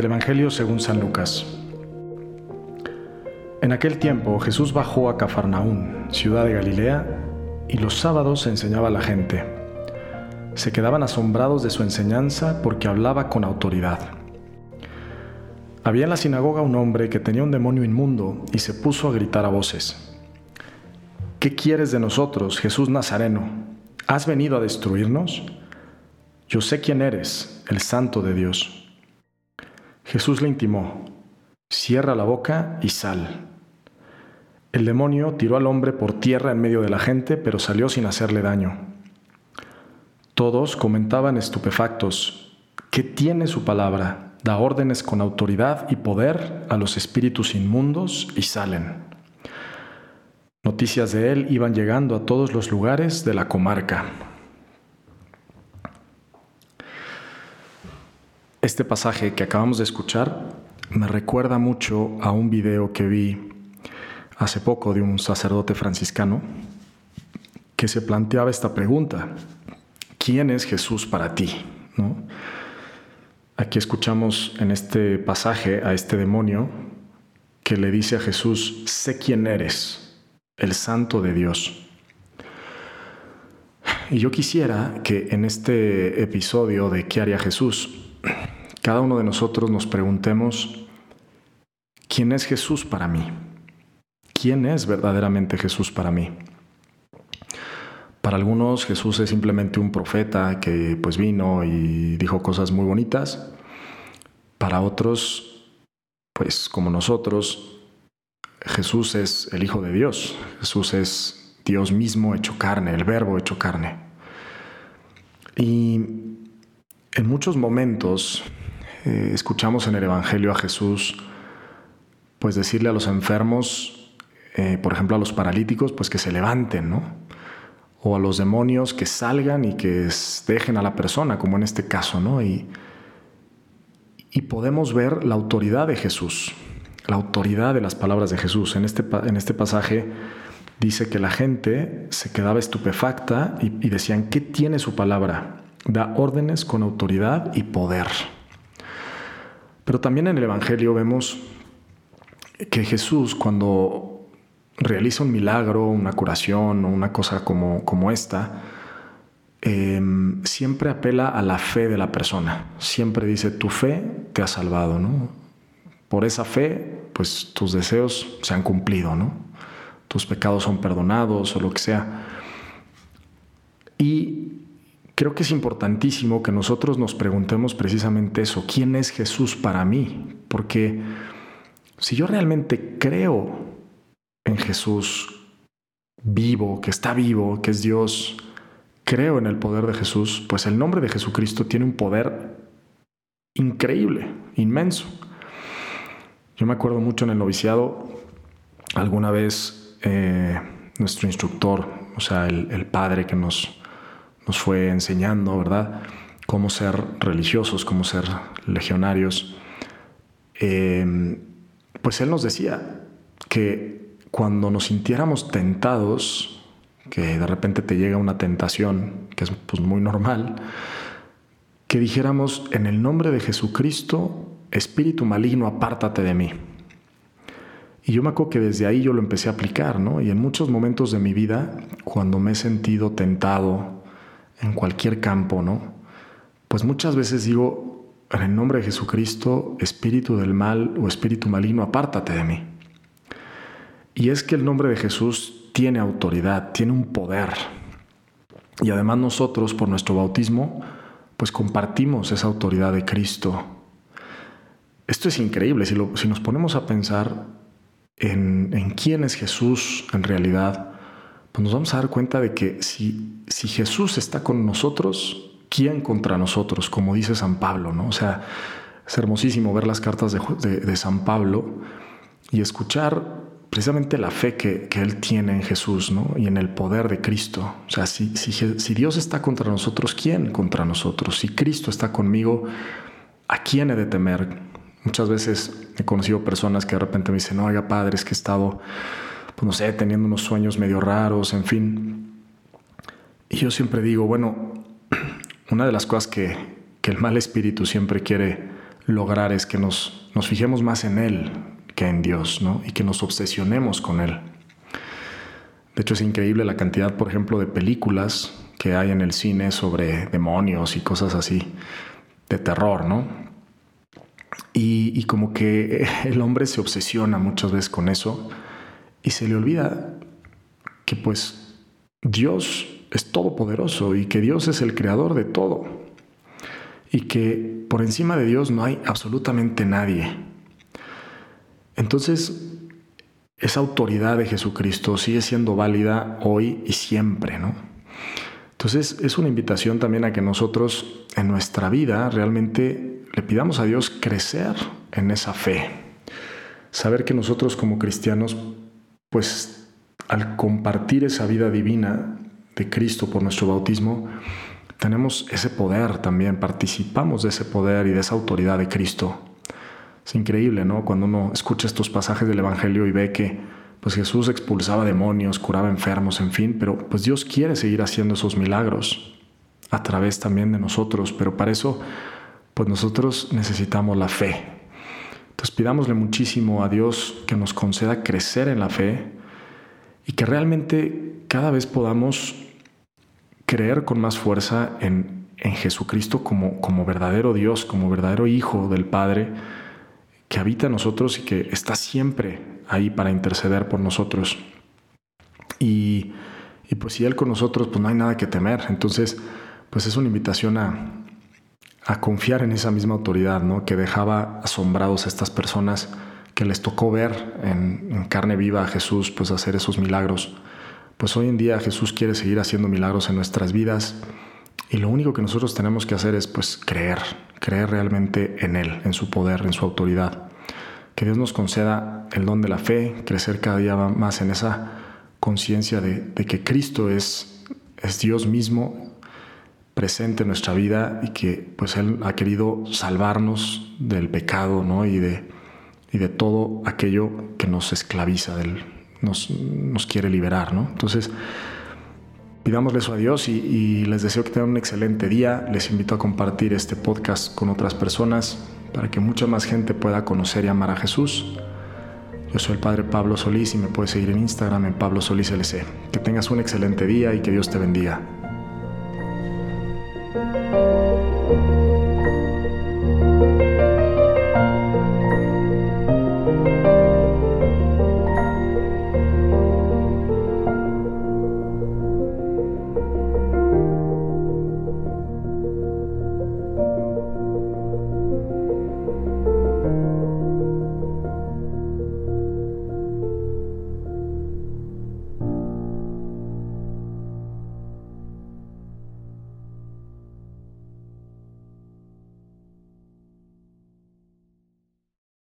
Del Evangelio según San Lucas. En aquel tiempo Jesús bajó a Cafarnaún, ciudad de Galilea, y los sábados enseñaba a la gente. Se quedaban asombrados de su enseñanza porque hablaba con autoridad. Había en la sinagoga un hombre que tenía un demonio inmundo y se puso a gritar a voces. ¿Qué quieres de nosotros, Jesús Nazareno? ¿Has venido a destruirnos? Yo sé quién eres, el santo de Dios. Jesús le intimó, cierra la boca y sal. El demonio tiró al hombre por tierra en medio de la gente, pero salió sin hacerle daño. Todos comentaban estupefactos, ¿qué tiene su palabra? Da órdenes con autoridad y poder a los espíritus inmundos y salen. Noticias de él iban llegando a todos los lugares de la comarca. Este pasaje que acabamos de escuchar me recuerda mucho a un video que vi hace poco de un sacerdote franciscano que se planteaba esta pregunta, ¿quién es Jesús para ti? Aquí escuchamos en este pasaje a este demonio que le dice a Jesús, sé quién eres, el santo de Dios. Y yo quisiera que en este episodio de ¿Qué haría Jesús? Cada uno de nosotros nos preguntemos, ¿quién es Jesús para mí? ¿Quién es verdaderamente Jesús para mí? Para algunos Jesús es simplemente un profeta que pues vino y dijo cosas muy bonitas. Para otros, pues como nosotros, Jesús es el Hijo de Dios. Jesús es Dios mismo hecho carne, el verbo hecho carne. Y en muchos momentos eh, escuchamos en el Evangelio a Jesús pues decirle a los enfermos, eh, por ejemplo a los paralíticos, pues que se levanten, ¿no? O a los demonios que salgan y que dejen a la persona, como en este caso, ¿no? Y, podemos ver la autoridad de Jesús, la autoridad de las palabras de Jesús. En este, en este pasaje dice que la gente se quedaba estupefacta y, y decían, ¿qué tiene su palabra? Da órdenes con autoridad y poder. Pero también en el Evangelio vemos que Jesús cuando realiza un milagro, una curación o una cosa como, como esta, em, siempre apela a la fe de la persona. Siempre dice, tu fe te ha salvado, ¿no? Por esa fe, pues tus deseos se han cumplido, ¿no? Tus pecados son perdonados o lo que sea. Y creo que es importantísimo que nosotros nos preguntemos precisamente eso, ¿quién es Jesús para mí? Porque si yo realmente creo en Jesús vivo, que está vivo, que es Dios, creo en el poder de Jesús, pues el nombre de Jesucristo tiene un poder increíble, inmenso. Yo me acuerdo mucho en el noviciado, alguna vez eh, nuestro instructor, o sea, el padre que nos nos fue enseñando, ¿verdad? Cómo ser religiosos, cómo ser legionarios. Em, pues él nos decía que cuando nos sintiéramos tentados, que de repente te llega una tentación, que es pues, muy normal, que dijéramos, en el nombre de Jesucristo, espíritu maligno, apártate de mí. Y yo me acuerdo que desde ahí yo lo empecé a aplicar, ¿no? Y en muchos momentos de mi vida, cuando me he sentido tentado, en cualquier campo, ¿no? Pues muchas veces digo, en el nombre de Jesucristo, espíritu del mal o espíritu maligno, apártate de mí. Y es que el nombre de Jesús tiene autoridad, tiene un poder. Y además nosotros, por nuestro bautismo, pues compartimos esa autoridad de Cristo. Esto es increíble, si, si nos ponemos a pensar en, en quién es Jesús en realidad, pues nos vamos a dar cuenta de que si, si Jesús está con nosotros, ¿quién contra nosotros? Como dice San Pablo, ¿no? O sea, es hermosísimo ver las cartas de, San Pablo y escuchar precisamente la fe que, él tiene en Jesús ¿no? y en el poder de Cristo. O sea, si, si, si, Dios está contra nosotros, ¿quién contra nosotros? Si Cristo está conmigo, ¿a quién he de temer? Muchas veces he conocido personas que de repente me dicen, no, oiga, padre, es que he estado pues, no sé, teniendo unos sueños medio raros, en fin. Y yo siempre digo, bueno, una de las cosas que, el mal espíritu siempre quiere lograr es que nos, nos fijemos más en Él que en Dios, ¿no? Y que nos obsesionemos con Él. De hecho, es increíble la cantidad, por ejemplo, de películas que hay en el cine sobre demonios y cosas así, de terror, ¿no? Y, y como que el hombre se obsesiona muchas veces con eso y se le olvida que pues Dios es todopoderoso y que Dios es el creador de todo y que por encima de Dios no hay absolutamente nadie. Entonces, esa autoridad de Jesucristo sigue siendo válida hoy y siempre, ¿no? Entonces, es una invitación también a que nosotros en nuestra vida realmente le pidamos a Dios crecer en esa fe. Saber que nosotros como cristianos, pues al compartir esa vida divina de Cristo por nuestro bautismo, tenemos ese poder también, participamos de ese poder y de esa autoridad de Cristo. Es increíble, ¿no? Cuando uno escucha estos pasajes del Evangelio y ve que pues Jesús expulsaba demonios, curaba enfermos, en fin, pero pues Dios quiere seguir haciendo esos milagros a través también de nosotros, pero para eso pues nosotros necesitamos la fe. Entonces pidámosle muchísimo a Dios que nos conceda crecer en la fe, y que realmente cada vez podamos creer con más fuerza en, Jesucristo como, como verdadero Dios, como verdadero Hijo del Padre, que habita en nosotros y que está siempre ahí para interceder por nosotros. Y, pues si Él con nosotros, pues no hay nada que temer. Entonces, pues es una invitación a, a confiar en esa misma autoridad, ¿no? Que dejaba asombrados a estas personas que les tocó ver en, carne viva a Jesús pues hacer esos milagros. Pues hoy en día Jesús quiere seguir haciendo milagros en nuestras vidas y lo único que nosotros tenemos que hacer es pues creer, creer realmente en Él, en su poder, en su autoridad. Que Dios nos conceda el don de la fe, crecer cada día más en esa conciencia de, que Cristo es Dios mismo presente en nuestra vida y que pues Él ha querido salvarnos del pecado ¿no? y de y de todo aquello que nos esclaviza, del, nos, nos quiere liberar. ¿no? Entonces, pidámosle eso a Dios y, y, les deseo que tengan un excelente día. Les invito a compartir este podcast con otras personas para que mucha más gente pueda conocer y amar a Jesús. Yo soy el Padre Pablo Solís y me puedes seguir en Instagram en Pablo Solís LC. Que tengas un excelente día y que Dios te bendiga.